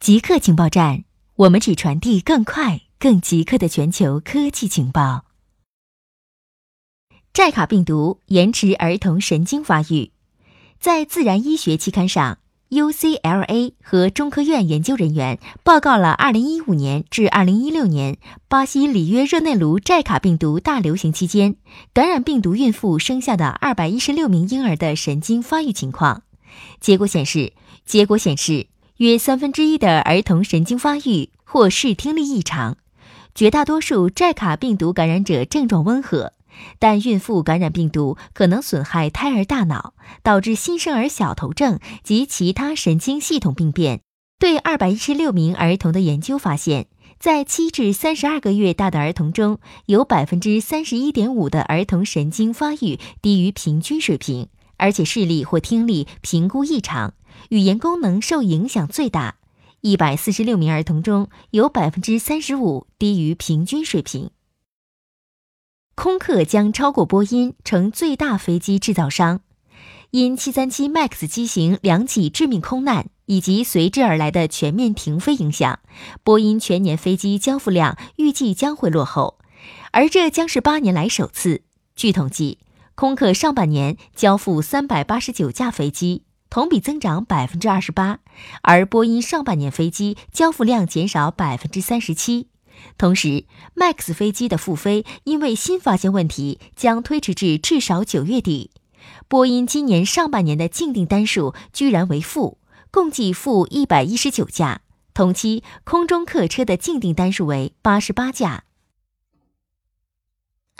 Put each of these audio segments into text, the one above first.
极客情报站，我们只传递更快、更极客的全球科技情报。寨卡病毒延迟儿童神经发育，在《自然医学》期刊上，UCLA 和中科院研究人员报告了2015年至2016年巴西里约热内卢寨卡病毒大流行期间，感染病毒孕妇生下的216名婴儿的神经发育情况。结果显示，结果显示。约三分之一的儿童神经发育或视听力异常，绝大多数寨卡病毒感染者症状温和，但孕妇感染病毒可能损害胎儿大脑，导致新生儿小头症及其他神经系统病变。对二百一十六名儿童的研究发现，在七至三十二个月大的儿童中，有百分之三十一点五的儿童神经发育低于平均水平，而且视力或听力评估异常。语言功能受影响最大，一百四十六名儿童中有百分之三十五低于平均水平。空客将超过波音成最大飞机制造商，因737 MAX 机型两起致命空难以及随之而来的全面停飞影响，波音全年飞机交付量预计将会落后，而这将是八年来首次。据统计，空客上半年交付三百八十九架飞机。同比增长百分之二十八，而波音上半年飞机交付量减少百分之三十七。同时，MAX 飞机的复飞因为新发现问题，将推迟至至少九月底。波音今年上半年的净订单数居然为负，共计负一百一十九架。同期空中客车的净订单数为八十八架。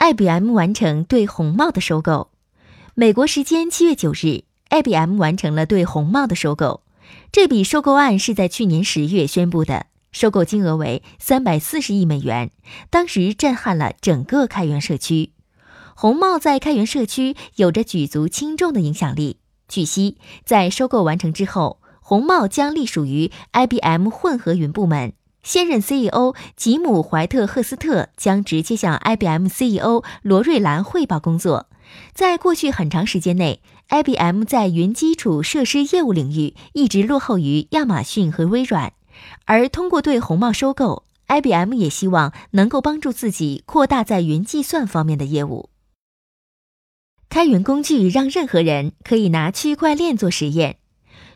IBM 完成对红帽的收购，美国时间七月九日。IBM 完成了对红帽的收购，这笔收购案是在去年十月宣布的，收购金额为三百四十亿美元，当时震撼了整个开源社区。红帽在开源社区有着举足轻重的影响力。据悉，在收购完成之后，红帽将隶属于 IBM 混合云部门，现任 CEO 吉姆·怀特赫斯特将直接向 IBM CEO 罗瑞兰汇报工作。在过去很长时间内，IBM 在云基础设施业务领域一直落后于亚马逊和微软，而通过对红帽收购，IBM 也希望能够帮助自己扩大在云计算方面的业务。开源工具让任何人可以拿区块链做实验。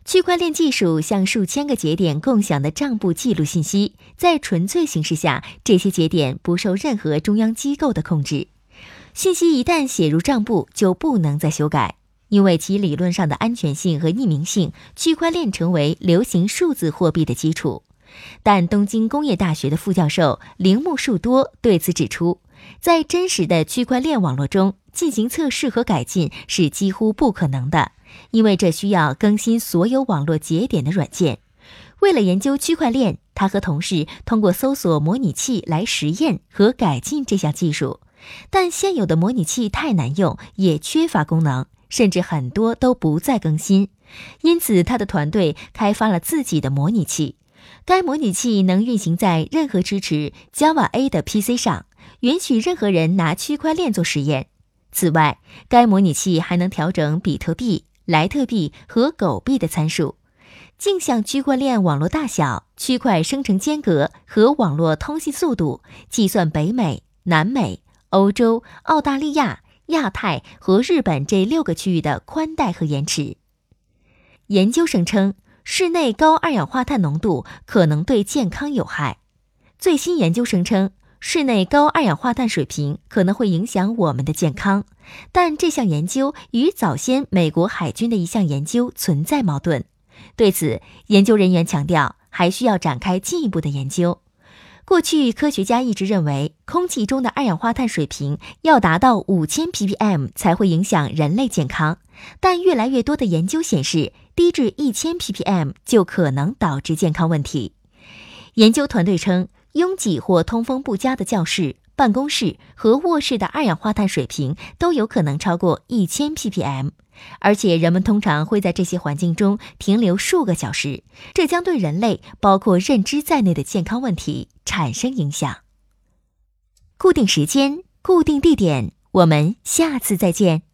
区块链技术向数千个节点共享的账簿记录信息，在纯粹形式下，这些节点不受任何中央机构的控制。信息一旦写入账簿，就不能再修改，因为其理论上的安全性和匿名性，区块链成为流行数字货币的基础。但东京工业大学的副教授铃木树多对此指出，在真实的区块链网络中进行测试和改进是几乎不可能的，因为这需要更新所有网络节点的软件。为了研究区块链，他和同事通过搜索模拟器来实验和改进这项技术。但现有的模拟器太难用，也缺乏功能，甚至很多都不再更新。因此，他的团队开发了自己的模拟器。该模拟器能运行在任何支持 Java A 的 PC 上，允许任何人拿区块链做实验。此外，该模拟器还能调整比特币、莱特币和狗币的参数，镜像区块链网络大小、区块生成间隔和网络通信速度，计算北美、南美。欧洲、澳大利亚、亚太和日本这六个区域的宽带和延迟。研究声称，室内高二氧化碳浓度可能对健康有害。最新研究声称，室内高二氧化碳水平可能会影响我们的健康，但这项研究与早先美国海军的一项研究存在矛盾。对此，研究人员强调，还需要展开进一步的研究。过去，科学家一直认为空气中的二氧化碳水平要达到五千 ppm 才会影响人类健康，但越来越多的研究显示，低至一千 ppm 就可能导致健康问题。研究团队称，拥挤或通风不佳的教室、办公室和卧室的二氧化碳水平都有可能超过一千 ppm。而且，人们通常会在这些环境中停留数个小时，这将对人类包括认知在内的健康问题产生影响。固定时间，固定地点，我们下次再见。